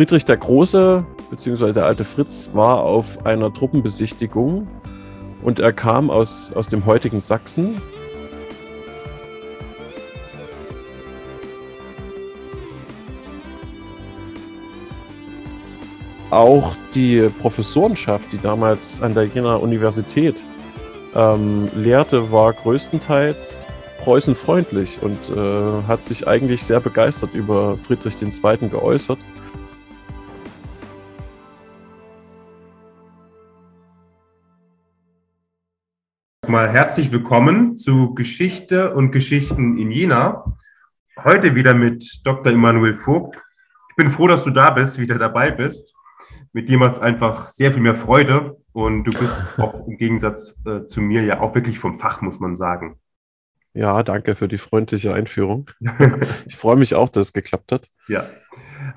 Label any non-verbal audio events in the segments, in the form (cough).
Friedrich der Große, beziehungsweise der alte Fritz, war auf einer Truppenbesichtigung und er kam aus, aus dem heutigen Sachsen. Auch die Professorenschaft, die damals an der Jenaer Universität ähm, lehrte, war größtenteils preußenfreundlich und äh, hat sich eigentlich sehr begeistert über Friedrich II. geäußert. Mal herzlich willkommen zu Geschichte und Geschichten in Jena. Heute wieder mit Dr. Emanuel Vogt. Ich bin froh, dass du da bist, wieder dabei bist. Mit dir macht es einfach sehr viel mehr Freude und du bist auch im Gegensatz äh, zu mir ja auch wirklich vom Fach, muss man sagen. Ja, danke für die freundliche Einführung. (laughs) ich freue mich auch, dass es geklappt hat. Ja,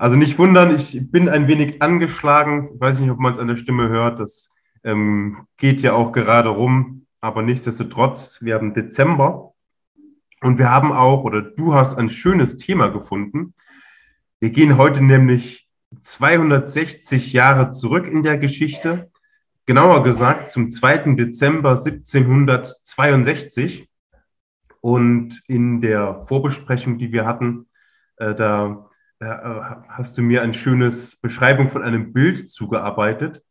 also nicht wundern, ich bin ein wenig angeschlagen. Ich weiß nicht, ob man es an der Stimme hört. Das ähm, geht ja auch gerade rum. Aber nichtsdestotrotz, wir haben Dezember und wir haben auch, oder du hast ein schönes Thema gefunden. Wir gehen heute nämlich 260 Jahre zurück in der Geschichte. Genauer gesagt zum 2. Dezember 1762. Und in der Vorbesprechung, die wir hatten, äh, da äh, hast du mir ein schönes Beschreibung von einem Bild zugearbeitet.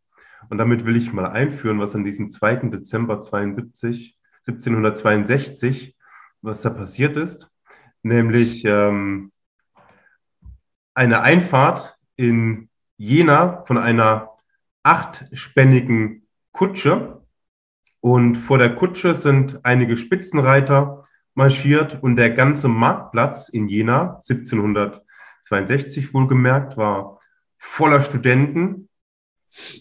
Und damit will ich mal einführen, was an diesem 2. Dezember 72, 1762, was da passiert ist. Nämlich ähm, eine Einfahrt in Jena von einer achtspännigen Kutsche. Und vor der Kutsche sind einige Spitzenreiter marschiert und der ganze Marktplatz in Jena, 1762 wohlgemerkt, war voller Studenten.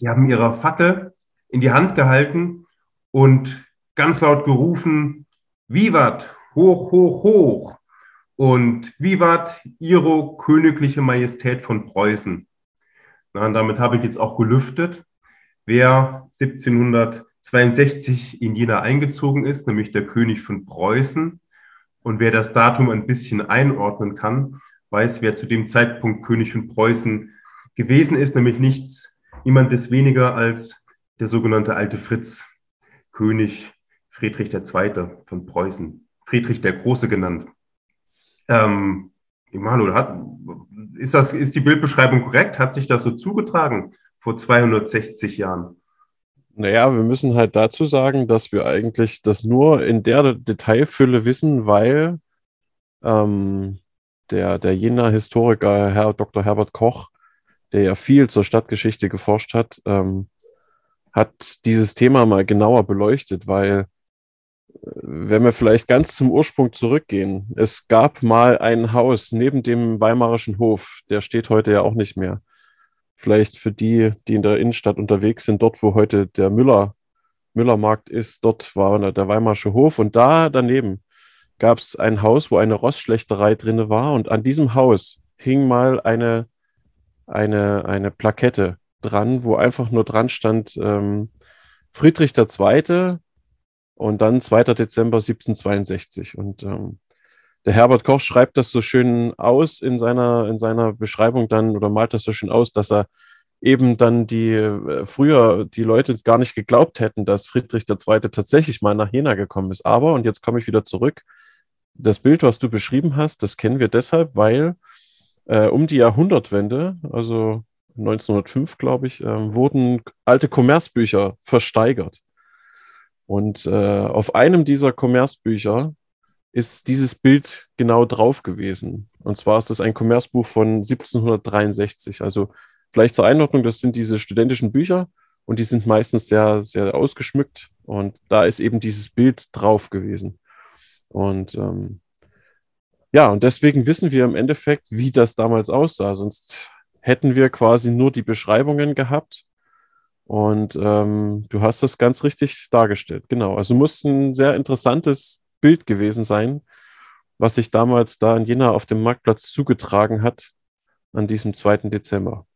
Die haben ihre Fackel in die Hand gehalten und ganz laut gerufen, Vivat, hoch, hoch, hoch und Vivat, Ihre königliche Majestät von Preußen. Na, damit habe ich jetzt auch gelüftet, wer 1762 in Jena eingezogen ist, nämlich der König von Preußen. Und wer das Datum ein bisschen einordnen kann, weiß, wer zu dem Zeitpunkt König von Preußen gewesen ist, nämlich nichts, niemandes weniger als der sogenannte alte Fritz, König Friedrich II. von Preußen, Friedrich der Große genannt. Ähm, Emanuel, hat, ist, das, ist die Bildbeschreibung korrekt? Hat sich das so zugetragen vor 260 Jahren? Naja, wir müssen halt dazu sagen, dass wir eigentlich das nur in der Detailfülle wissen, weil ähm, der, der Jena Historiker Herr Dr. Herbert Koch, der ja viel zur Stadtgeschichte geforscht hat, ähm, hat dieses Thema mal genauer beleuchtet, weil äh, wenn wir vielleicht ganz zum Ursprung zurückgehen, es gab mal ein Haus neben dem Weimarischen Hof, der steht heute ja auch nicht mehr. Vielleicht für die, die in der Innenstadt unterwegs sind, dort, wo heute der Müller, Müllermarkt ist, dort war der Weimarsche Hof und da daneben gab es ein Haus, wo eine Rostschlechterei drin war und an diesem Haus hing mal eine, eine, eine Plakette dran, wo einfach nur dran stand ähm, Friedrich II. und dann 2. Dezember 1762 und ähm, der Herbert Koch schreibt das so schön aus in seiner, in seiner Beschreibung dann oder malt das so schön aus, dass er eben dann die äh, früher die Leute gar nicht geglaubt hätten, dass Friedrich II. tatsächlich mal nach Jena gekommen ist. Aber, und jetzt komme ich wieder zurück, das Bild, was du beschrieben hast, das kennen wir deshalb, weil äh, um die Jahrhundertwende, also 1905, glaube ich, äh, wurden alte Kommerzbücher versteigert. Und äh, auf einem dieser Kommerzbücher ist dieses Bild genau drauf gewesen. Und zwar ist das ein Kommerzbuch von 1763. Also vielleicht zur Einordnung, das sind diese studentischen Bücher und die sind meistens sehr, sehr ausgeschmückt. Und da ist eben dieses Bild drauf gewesen. Und ähm, ja, und deswegen wissen wir im Endeffekt, wie das damals aussah. Sonst hätten wir quasi nur die Beschreibungen gehabt. Und ähm, du hast das ganz richtig dargestellt. Genau. Also muss ein sehr interessantes Bild gewesen sein, was sich damals da in Jena auf dem Marktplatz zugetragen hat an diesem 2. Dezember.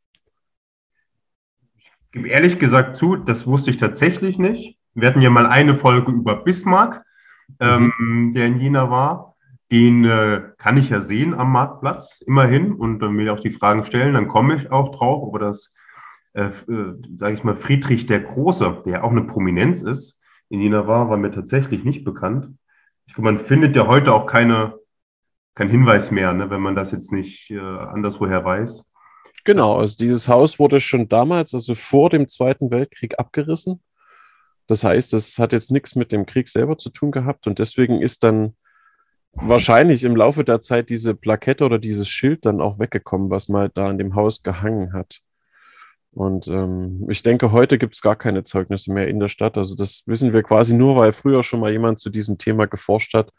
Ich gebe ehrlich gesagt zu, das wusste ich tatsächlich nicht. Wir hatten ja mal eine Folge über Bismarck, mhm. ähm, der in Jena war. Den äh, kann ich ja sehen am Marktplatz immerhin und äh, mir auch die Fragen stellen. Dann komme ich auch drauf, aber das, äh, äh, sage ich mal, Friedrich der Große, der auch eine Prominenz ist, in Jena war, war mir tatsächlich nicht bekannt. Ich glaube, man findet ja heute auch keine, kein Hinweis mehr, ne, wenn man das jetzt nicht äh, anderswoher weiß. Genau, also dieses Haus wurde schon damals, also vor dem Zweiten Weltkrieg, abgerissen. Das heißt, es hat jetzt nichts mit dem Krieg selber zu tun gehabt und deswegen ist dann wahrscheinlich im Laufe der Zeit diese Plakette oder dieses Schild dann auch weggekommen, was mal da an dem Haus gehangen hat. Und ähm, ich denke, heute gibt es gar keine Zeugnisse mehr in der Stadt. Also das wissen wir quasi nur, weil früher schon mal jemand zu diesem Thema geforscht hat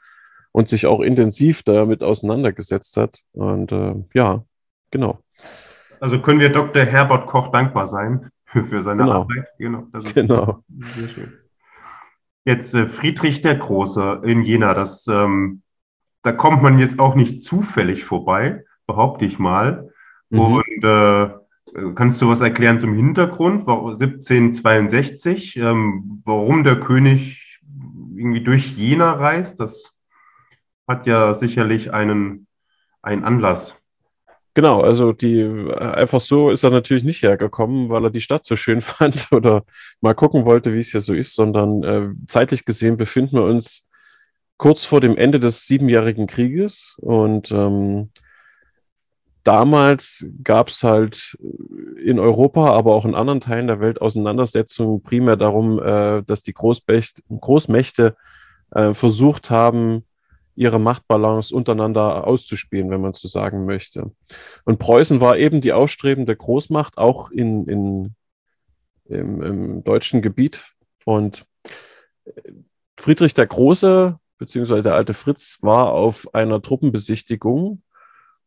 und sich auch intensiv damit auseinandergesetzt hat. Und äh, ja, genau. Also können wir Dr. Herbert Koch dankbar sein (laughs) für seine Genau. Arbeit. Genau. Das ist Genau. Sehr schön. Jetzt äh, Friedrich der Große in Jena, das, ähm, da kommt man jetzt auch nicht zufällig vorbei, behaupte ich mal. Mhm. Und äh, kannst du was erklären zum Hintergrund? Warum- 1762, ähm, warum der König irgendwie durch Jena reist? Das hat ja sicherlich einen, einen Anlass. Genau, also die äh, einfach so ist er natürlich nicht hergekommen, weil er die Stadt so schön (laughs) fand oder mal gucken wollte, wie es hier so ist, sondern äh, zeitlich gesehen befinden wir uns kurz vor dem Ende des Siebenjährigen Krieges und ähm, damals gab es halt in Europa, aber auch in anderen Teilen der Welt Auseinandersetzungen primär darum, äh, dass die Großmächte, Großmächte äh, versucht haben, ihre Machtbalance untereinander auszuspielen, wenn man so sagen möchte. Und Preußen war eben die aufstrebende Großmacht, auch in, in, im, im deutschen Gebiet. Und Friedrich der Große, beziehungsweise der alte Fritz, war auf einer Truppenbesichtigung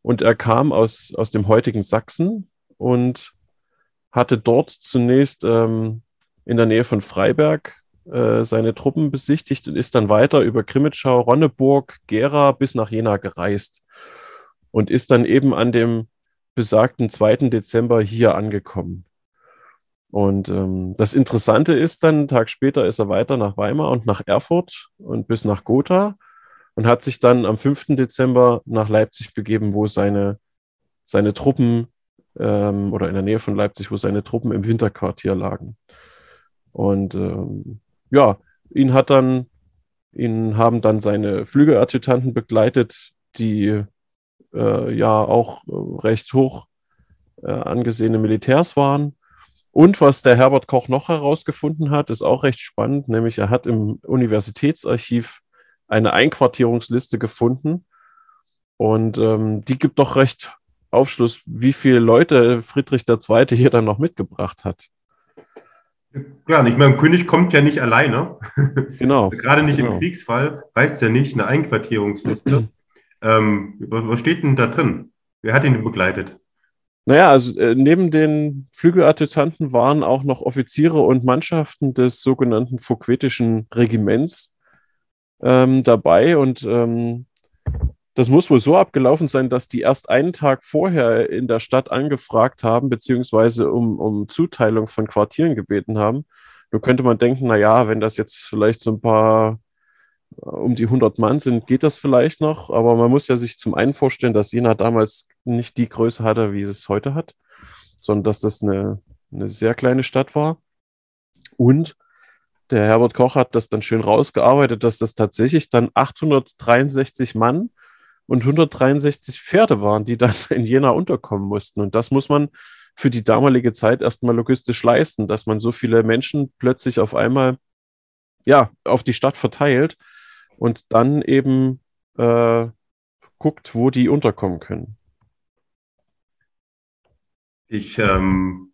und er kam aus, aus dem heutigen Sachsen und hatte dort zunächst ähm, in der Nähe von Freiberg äh, seine Truppen besichtigt und ist dann weiter über Krimitschau, Ronneburg, Gera bis nach Jena gereist und ist dann eben an dem besagten 2. Dezember hier angekommen. Und ähm, das Interessante ist dann, einen Tag später ist er weiter nach Weimar und nach Erfurt und bis nach Gotha und hat sich dann am 5. Dezember nach Leipzig begeben, wo seine, seine Truppen ähm, oder in der Nähe von Leipzig, wo seine Truppen im Winterquartier lagen. Und ähm, ja, ihn hat dann, ihn haben dann seine Flügeladjutanten begleitet, die äh, ja auch äh, recht hoch äh, angesehene Militärs waren. Und was der Herbert Koch noch herausgefunden hat, ist auch recht spannend, nämlich er hat im Universitätsarchiv eine Einquartierungsliste gefunden und ähm, die gibt doch recht Aufschluss, wie viele Leute Friedrich II. hier dann noch mitgebracht hat. Ja, und ich meine, König kommt ja nicht alleine. (laughs) Genau. Gerade nicht genau. im Kriegsfall, weiß ja nicht, eine Einquartierungsliste. (clears throat) ähm, was, was steht denn da drin? Wer hat ihn denn begleitet? Naja, also äh, neben den Flügeladjutanten waren auch noch Offiziere und Mannschaften des sogenannten Fuquetischen Regiments ähm, dabei und ähm, das muss wohl so abgelaufen sein, dass die erst einen Tag vorher in der Stadt angefragt haben, beziehungsweise um, um Zuteilung von Quartieren gebeten haben. Nur könnte man denken, na ja, wenn das jetzt vielleicht so ein paar äh, um die 100 Mann sind, geht das vielleicht noch. Aber man muss ja sich zum einen vorstellen, dass Jena damals nicht die Größe hatte, wie es heute hat, sondern dass das eine, eine sehr kleine Stadt war. Und der Herbert Koch hat das dann schön rausgearbeitet, dass das tatsächlich dann 863 Mann und 163 Pferde waren, die dann in Jena unterkommen mussten. Und das muss man für die damalige Zeit erstmal logistisch leisten, dass man so viele Menschen plötzlich auf einmal ja, auf die Stadt verteilt und dann eben äh, guckt, wo die unterkommen können. Ich ähm,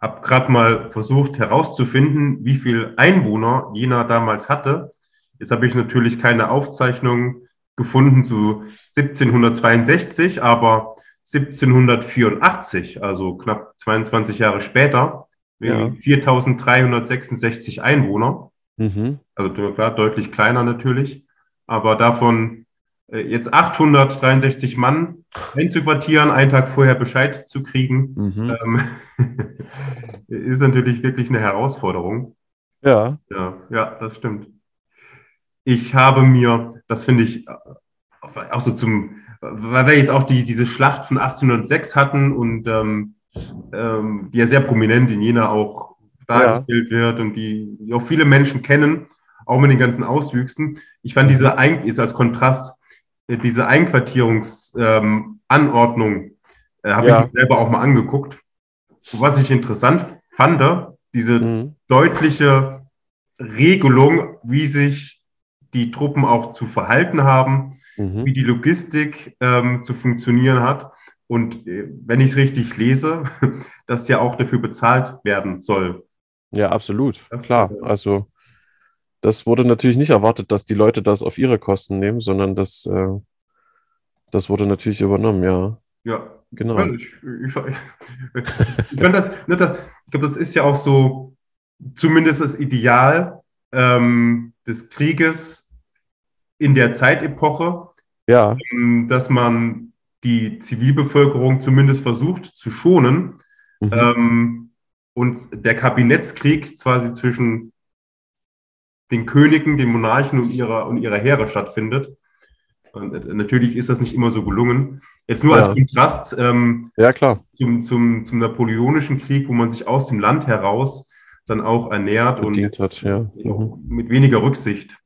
habe gerade mal versucht herauszufinden, wie viel Einwohner Jena damals hatte. Jetzt habe ich natürlich keine Aufzeichnung gefunden zu 1762, aber 1784, also knapp 22 Jahre später, Ja. 4366 Einwohner. Mhm. Also klar, deutlich kleiner natürlich, aber davon jetzt 863 Mann einzuquartieren, einen Tag vorher Bescheid zu kriegen, Mhm. ähm, (laughs) ist natürlich wirklich eine Herausforderung. Ja, Ja, ja, das stimmt. Ich habe mir, das finde ich auch so zum, weil wir jetzt auch die, diese Schlacht von 1806 hatten und ähm, ähm, die ja sehr prominent in Jena auch dargestellt ja. wird und die, die, auch viele Menschen kennen, auch mit den ganzen Auswüchsen. Ich fand diese, ist als Kontrast, äh, diese Einquartierungsanordnung, ähm, äh, habe ja. ich mir selber auch mal angeguckt. Was ich interessant fand, diese mhm. deutliche Regelung, wie sich die Truppen auch zu verhalten haben, mhm. wie die Logistik ähm, zu funktionieren hat. Und äh, wenn ich es richtig lese, (laughs) dass ja auch dafür bezahlt werden soll. Ja, absolut. Das, Klar. Äh, also das wurde natürlich nicht erwartet, dass die Leute das auf ihre Kosten nehmen, sondern das, äh, das wurde natürlich übernommen, ja. Ja, genau. Ich, ich, ich, fand das, ne, das, ich glaube, das ist ja auch so zumindest das Ideal ähm, des Krieges in der Zeitepoche, ja. ähm, dass man die Zivilbevölkerung zumindest versucht zu schonen mhm. ähm, und der Kabinettskrieg quasi zwischen den Königen, den Monarchen und ihrer, und ihrer Heere stattfindet. Und äh, natürlich ist das nicht immer so gelungen. Jetzt nur ja. als Kontrast ähm, ja, klar. Zum, zum, zum Napoleonischen Krieg, wo man sich aus dem Land heraus dann auch ernährt Bedient und hat, ja. mhm. mit weniger Rücksicht,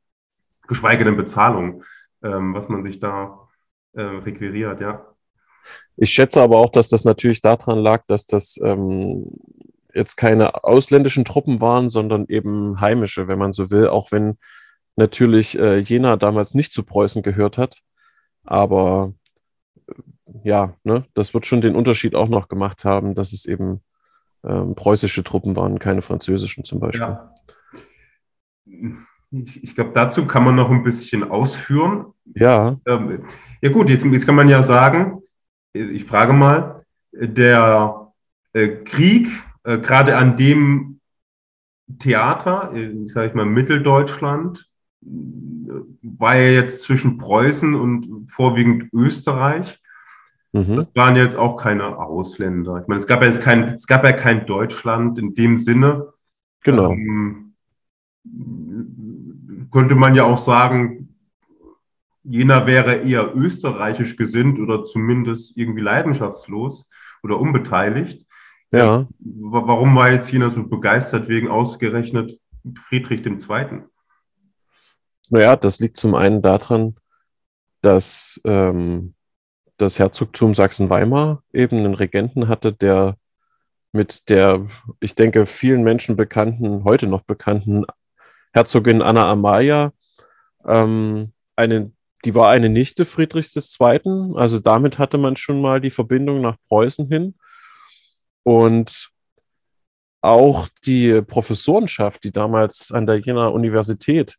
geschweige denn Bezahlung, ähm, was man sich da äh, requiriert, ja. Ich schätze aber auch, dass das natürlich daran lag, dass das ähm, jetzt keine ausländischen Truppen waren, sondern eben heimische, wenn man so will, auch wenn natürlich äh, Jena damals nicht zu Preußen gehört hat. Aber äh, ja, ne, das wird schon den Unterschied auch noch gemacht haben, dass es eben ähm, preußische Truppen waren, keine französischen zum Beispiel. Ja. Ich, ich glaube, dazu kann man noch ein bisschen ausführen. Ja. Ähm, ja gut, jetzt, jetzt kann man ja sagen, ich frage mal, der äh, Krieg, äh, gerade an dem Theater, äh, sage ich mal Mitteldeutschland, war ja jetzt zwischen Preußen und vorwiegend Österreich. Mhm. Das waren jetzt auch keine Ausländer. Ich meine, es gab ja jetzt kein, es gab ja kein Deutschland in dem Sinne. Genau. Ähm, könnte man ja auch sagen, jener wäre eher österreichisch gesinnt oder zumindest irgendwie leidenschaftslos oder unbeteiligt. Ja. Warum war jetzt jener so begeistert wegen ausgerechnet Friedrich II.? Naja, das liegt zum einen daran, dass ähm, das Herzogtum Sachsen-Weimar eben einen Regenten hatte, der mit der, ich denke, vielen Menschen bekannten, heute noch bekannten Herzogin Anna Amalia, ähm, eine, die war eine Nichte Friedrichs II., also damit hatte man schon mal die Verbindung nach Preußen hin. Und auch die Professorenschaft, die damals an der Jenaer Universität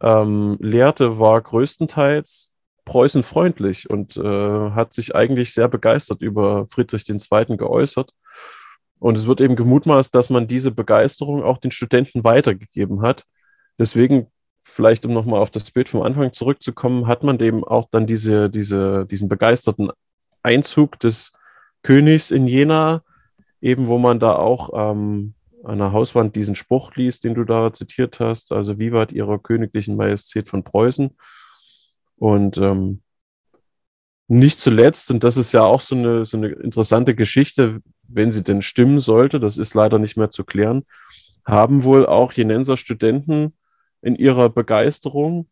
ähm, lehrte, war größtenteils preußenfreundlich und äh, hat sich eigentlich sehr begeistert über Friedrich II. geäußert. Und es wird eben gemutmaßt, dass man diese Begeisterung auch den Studenten weitergegeben hat. Deswegen, vielleicht um nochmal auf das Bild vom Anfang zurückzukommen, hat man eben auch dann diese, diese, diesen begeisterten Einzug des Königs in Jena, eben wo man da auch ähm, an der Hauswand diesen Spruch liest, den du da zitiert hast, also Vivat ihrer königlichen Majestät von Preußen. Und ähm, nicht zuletzt, und das ist ja auch so eine, so eine interessante Geschichte, wenn sie denn stimmen sollte, das ist leider nicht mehr zu klären, haben wohl auch Jenenser Studenten in ihrer Begeisterung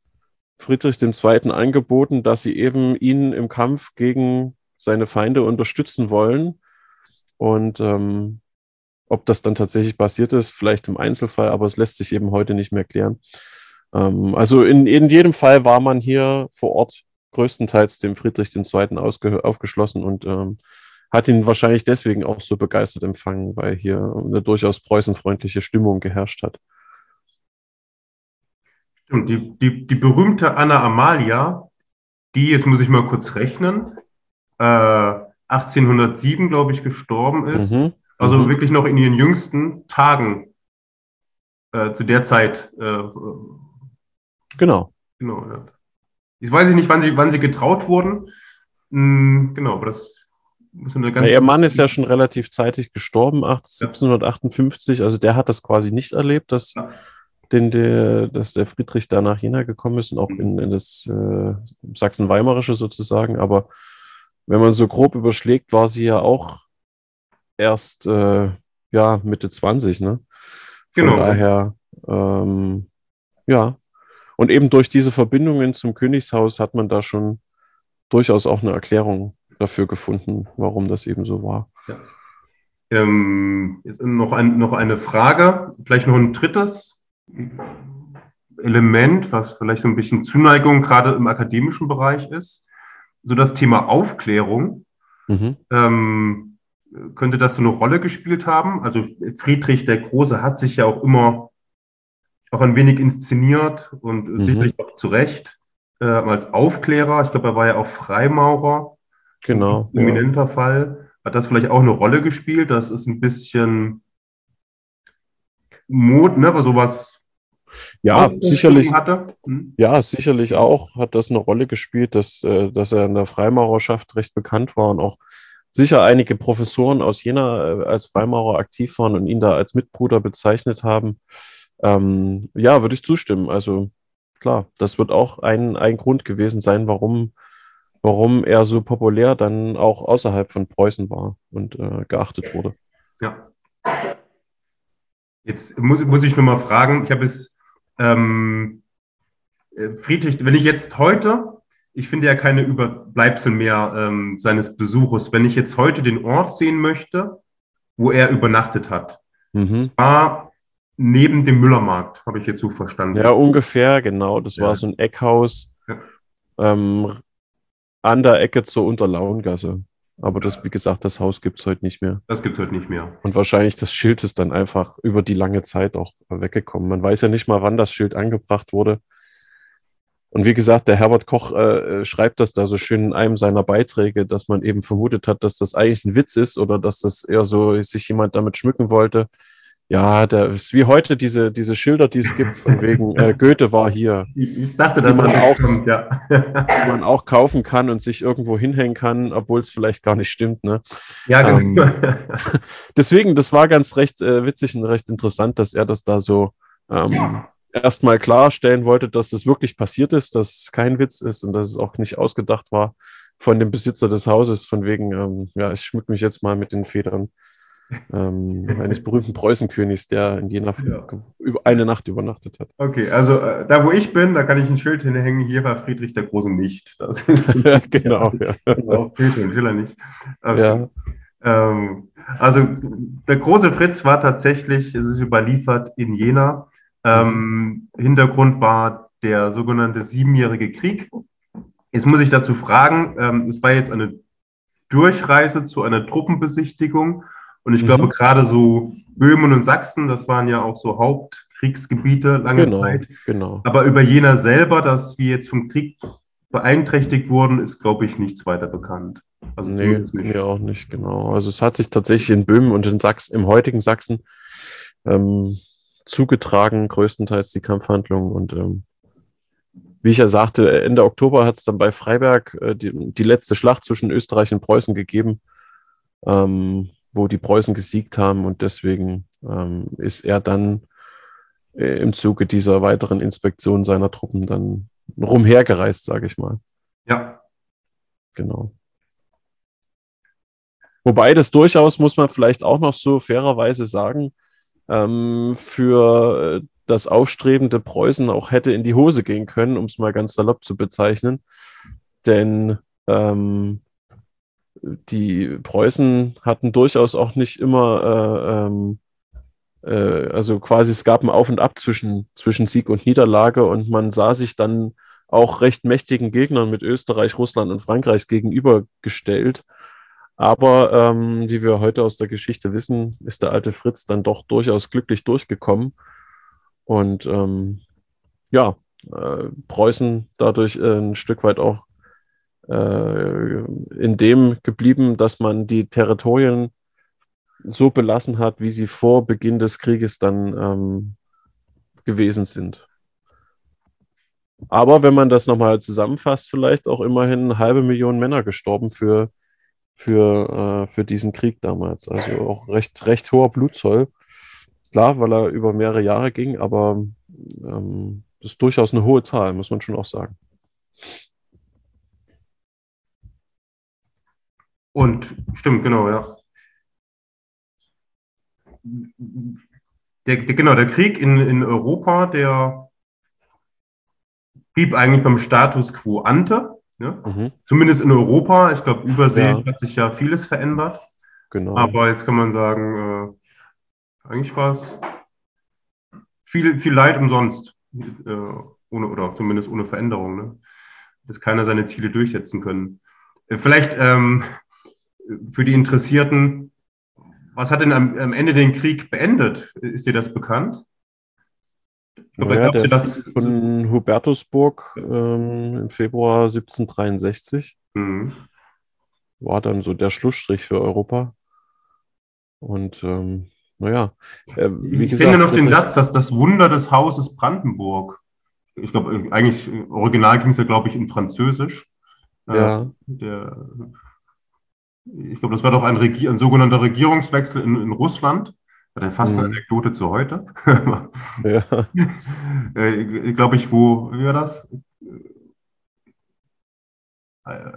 Friedrich II. angeboten, dass sie eben ihn im Kampf gegen seine Feinde unterstützen wollen. Und ähm, ob das dann tatsächlich passiert ist, vielleicht im Einzelfall, aber es lässt sich eben heute nicht mehr klären. Ähm, also in, in jedem Fall war man hier vor Ort größtenteils dem Friedrich II. aufgeschlossen und ähm, hat ihn wahrscheinlich deswegen auch so begeistert empfangen, weil hier eine durchaus preußenfreundliche Stimmung geherrscht hat. Stimmt, die, die, die berühmte Anna Amalia, die, jetzt muss ich mal kurz rechnen, äh, 1807, glaube ich, gestorben ist. Mhm. Also mhm. wirklich noch in ihren jüngsten Tagen äh, zu der Zeit äh, Genau. Genau, ja. Ich weiß nicht, wann sie, wann sie getraut wurden. Hm, genau, aber das muss eine ganz. Ja, ihr Mann ist ja schon relativ zeitig gestorben, 1758. Also der hat das quasi nicht erlebt, dass ja. den der, dass der Friedrich da nach Jena gekommen ist und auch in, in das äh, Sachsen-Weimarische sozusagen. Aber wenn man so grob überschlägt, war sie ja auch erst äh, ja, Mitte 20, ne? Von Genau. daher, ähm, ja. Und eben durch diese Verbindungen zum Königshaus hat man da schon durchaus auch eine Erklärung dafür gefunden, warum das eben so war. Ähm, jetzt noch, ein, noch eine Frage, vielleicht noch ein drittes Element, was vielleicht so ein bisschen Zuneigung gerade im akademischen Bereich ist. So das Thema Aufklärung. Mhm. Ähm, könnte das so eine Rolle gespielt haben? Also Friedrich der Große hat sich ja auch immer auch ein wenig inszeniert und Mhm. sicherlich auch zu Recht äh, als Aufklärer. Ich glaube, er war ja auch Freimaurer. Genau. Ja. Prominenter Fall. Hat das vielleicht auch eine Rolle gespielt? Das ist ein bisschen Mut, ne, was sowas Ja, sicherlich. Hm? ja, sicherlich auch hat das eine Rolle gespielt, dass, äh, dass er in der Freimaurerschaft recht bekannt war und auch sicher einige Professoren aus Jena äh, als Freimaurer aktiv waren und ihn da als Mitbruder bezeichnet haben. Ähm, ja, würde ich zustimmen. Also klar, das wird auch ein, ein Grund gewesen sein, warum, warum er so populär dann auch außerhalb von Preußen war und äh, geachtet wurde. Ja. Jetzt muss, muss ich nochmal fragen, ich habe es, ähm, äh, Friedrich, wenn ich jetzt heute, ich finde ja keine Überbleibsel mehr ähm, seines Besuches, wenn ich jetzt heute den Ort sehen möchte, wo er übernachtet hat, Mhm. war neben dem Müllermarkt, habe ich jetzt so verstanden. Ja, ungefähr, genau. Das Ja. war so ein Eckhaus Ja. ähm, an der Ecke zur Unterlaungasse. Aber das, wie gesagt, das Haus gibt es heute nicht mehr. Das gibt es heute nicht mehr. Und wahrscheinlich das Schild ist dann einfach über die lange Zeit auch weggekommen. Man weiß ja nicht mal, wann das Schild angebracht wurde. Und wie gesagt, der Herbert Koch äh, äh, schreibt das da so schön in einem seiner Beiträge, dass man eben vermutet hat, dass das eigentlich ein Witz ist oder dass das eher so sich jemand damit schmücken wollte. Ja, der ist wie heute diese, diese Schilder, die es gibt, von wegen äh, (laughs) Goethe war hier, Ich, dachte, dass man das auch- kommt, ja. die man auch kaufen kann und sich irgendwo hinhängen kann, obwohl es vielleicht gar nicht stimmt. Ne? ja, genau. (laughs) Deswegen, das war ganz recht äh, witzig und recht interessant, dass er das da so ähm, erstmal klarstellen wollte, dass das wirklich passiert ist, dass es kein Witz ist und dass es auch nicht ausgedacht war von dem Besitzer des Hauses, von wegen, ähm, ja, ich schmück mich jetzt mal mit den Federn ähm, eines berühmten Preußenkönigs, der in Jena Ja. eine Nacht übernachtet hat. Okay, also äh, da wo ich bin, da kann ich ein Schild hinhängen, hier war Friedrich der Große nicht. Das ist (laughs) genau, ja. genau, Goethe und Schiller nicht. Okay. ja. Ähm, also der große Fritz war tatsächlich, es ist überliefert, in Jena. Ähm, Hintergrund war der sogenannte Siebenjährige Krieg. Jetzt muss ich dazu fragen, ähm, es war jetzt eine Durchreise zu einer Truppenbesichtigung und ich Mhm. glaube gerade so Böhmen und Sachsen, das waren ja auch so Hauptkriegsgebiete lange Genau, Zeit. genau. Aber über Jena selber, dass wir jetzt vom Krieg beeinträchtigt wurden, ist, glaube ich, nichts weiter bekannt. Also Nee, nicht. mir auch nicht, genau. Also es hat sich tatsächlich in Böhmen und in Sachsen, im heutigen Sachsen ähm, zugetragen, größtenteils die Kampfhandlungen. Und ähm, wie ich ja sagte, Ende Oktober hat es dann bei Freiberg äh, die, die letzte Schlacht zwischen Österreich und Preußen gegeben, ähm, wo die Preußen gesiegt haben. Und deswegen ähm, ist er dann äh, im Zuge dieser weiteren Inspektion seiner Truppen dann rumhergereist, sage ich mal. Ja, Genau. Wobei das durchaus, muss man vielleicht auch noch so fairerweise sagen, ähm, für äh, das aufstrebende Preußen auch hätte in die Hose gehen können, um es mal ganz salopp zu bezeichnen. Denn ähm, die Preußen hatten durchaus auch nicht immer, äh, ähm, äh, also quasi es gab ein Auf und Ab zwischen, zwischen Sieg und Niederlage und man sah sich dann auch recht mächtigen Gegnern mit Österreich, Russland und Frankreich gegenübergestellt. Aber ähm, wie wir heute aus der Geschichte wissen, ist der alte Fritz dann doch durchaus glücklich durchgekommen. Und ähm, ja, äh, Preußen dadurch äh, ein Stück weit auch äh, in dem geblieben, dass man die Territorien so belassen hat, wie sie vor Beginn des Krieges dann ähm, gewesen sind. Aber wenn man das nochmal zusammenfasst, vielleicht auch immerhin eine halbe Million Männer gestorben für, für, äh, für diesen Krieg damals. Also auch recht, recht hoher Blutzoll. Klar, weil er über mehrere Jahre ging, aber ähm, das ist durchaus eine hohe Zahl, muss man schon auch sagen. Und stimmt, genau, ja. Der, der, genau, der Krieg in, in Europa, der blieb eigentlich beim Status quo ante. Ja? Mhm. Zumindest in Europa. Ich glaube, übersee ja. hat sich ja vieles verändert. Genau. Aber jetzt kann man sagen, äh, eigentlich war es viel, viel Leid umsonst. Äh, ohne, oder zumindest ohne Veränderung. Ne? Dass keiner seine Ziele durchsetzen können. Äh, vielleicht ähm, für die Interessierten, was hat denn am, am, Ende den Krieg beendet? Ist dir das bekannt? Ich glaube, naja, der das von Hubertusburg ähm, im Februar 1763 mhm. war dann so der Schlussstrich für Europa. Und ähm, naja, äh, wie ich gesagt. Finde noch den Satz, dass das Wunder des Hauses Brandenburg. Ich glaube, eigentlich, original ging es ja, glaube ich, in Französisch. Äh, ja. Der, ich glaube, das war doch ein, Regier ein sogenannter Regierungswechsel in, in Russland. Ja, fast eine mhm. Anekdote zu heute. ja. (laughs) äh, glaube ich, wo, wie war das? Äh,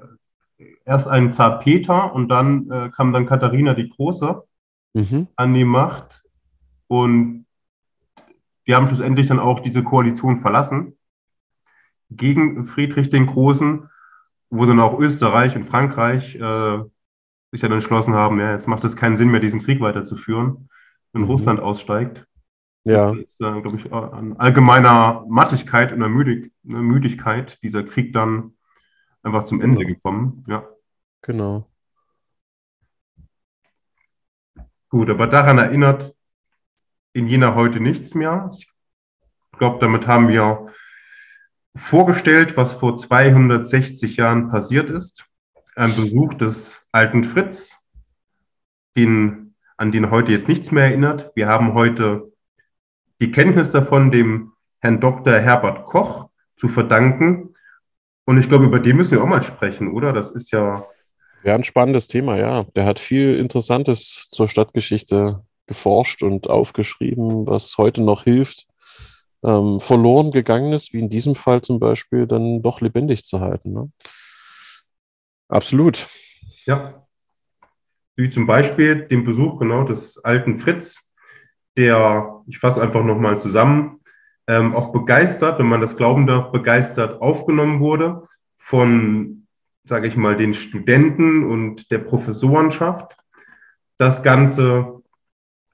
erst ein Zar Peter und dann äh, kam dann Katharina die Große mhm. an die Macht. Und die haben schlussendlich dann auch diese Koalition verlassen gegen Friedrich den Großen, wo dann auch Österreich und Frankreich äh, sich dann entschlossen haben, ja, jetzt macht es keinen Sinn mehr, diesen Krieg weiterzuführen, wenn mhm. Russland aussteigt. Ja. Das ist, äh, glaube ich, an allgemeiner Mattigkeit und Müdig Müdigkeit dieser Krieg dann einfach zum Ende genau. gekommen. Ja. Genau. Gut, aber daran erinnert in Jena heute nichts mehr. Ich glaube, damit haben wir vorgestellt, was vor 260 Jahren passiert ist. Ein Besuch des alten Fritz, den, an den heute jetzt nichts mehr erinnert. Wir haben heute die Kenntnis davon dem Herrn Dr. Herbert Koch zu verdanken. Und ich glaube, über den müssen wir auch mal sprechen, oder? Das ist ja ja, ein spannendes Thema, ja. Der hat viel Interessantes zur Stadtgeschichte geforscht und aufgeschrieben, was heute noch hilft, ähm, verloren gegangenes, wie in diesem Fall zum Beispiel, dann doch lebendig zu halten. Ne? Absolut. Ja. Wie zum Beispiel den Besuch genau des alten Fritz, der, ich fasse einfach nochmal zusammen, ähm, auch begeistert, wenn man das glauben darf, begeistert aufgenommen wurde von sage ich mal, den Studenten und der Professorenschaft. Das Ganze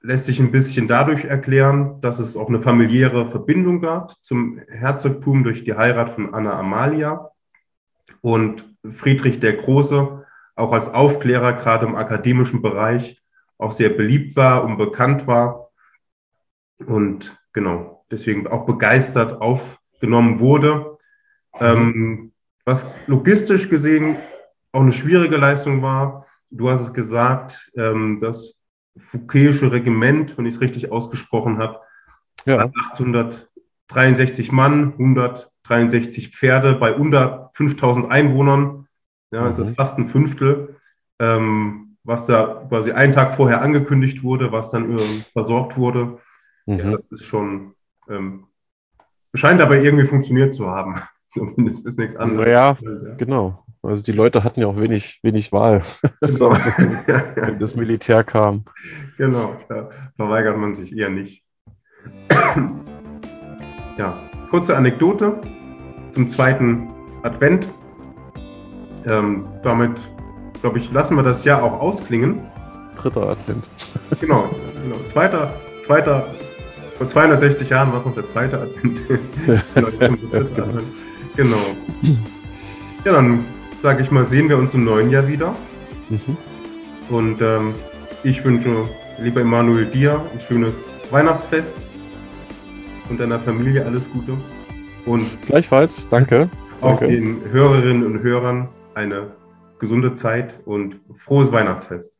lässt sich ein bisschen dadurch erklären, dass es auch eine familiäre Verbindung gab zum Herzogtum durch die Heirat von Anna Amalia und Friedrich der Große auch als Aufklärer gerade im akademischen Bereich auch sehr beliebt war und bekannt war und genau deswegen auch begeistert aufgenommen wurde. Ähm, was logistisch gesehen auch eine schwierige Leistung war. Du hast es gesagt, ähm, das Fouquet'sche Regiment, wenn ich es richtig ausgesprochen habe, ja. 863 Mann, 163 Pferde bei unter 5000 Einwohnern. Ja, mhm. das ist fast ein Fünftel, ähm, was da quasi einen Tag vorher angekündigt wurde, was dann ähm, versorgt wurde. Mhm. Ja, das ist schon, ähm, scheint aber irgendwie funktioniert zu haben. (laughs) Zumindest ist nichts anderes. Ja, genau. Also die Leute hatten ja auch wenig, wenig Wahl, (laughs) genau. (laughs) wenn das Militär kam. Genau, da verweigert man sich eher nicht. (clears throat) ja, kurze Anekdote zum zweiten Advent. Ähm, damit, glaube ich, lassen wir das Jahr auch ausklingen. Dritter Advent. (laughs) genau, genau. Zweiter, zweiter, vor 260 Jahren war es noch der zweite Advent. (laughs) genau, der dritte (laughs) Advent. Genau. Ja, dann sage ich mal, sehen wir uns im neuen Jahr wieder. Mhm. Und ähm, ich wünsche, lieber Emanuel, dir ein schönes Weihnachtsfest und deiner Familie alles Gute. Und gleichfalls, danke. Auch danke. den Hörerinnen und Hörern eine gesunde Zeit und frohes Weihnachtsfest.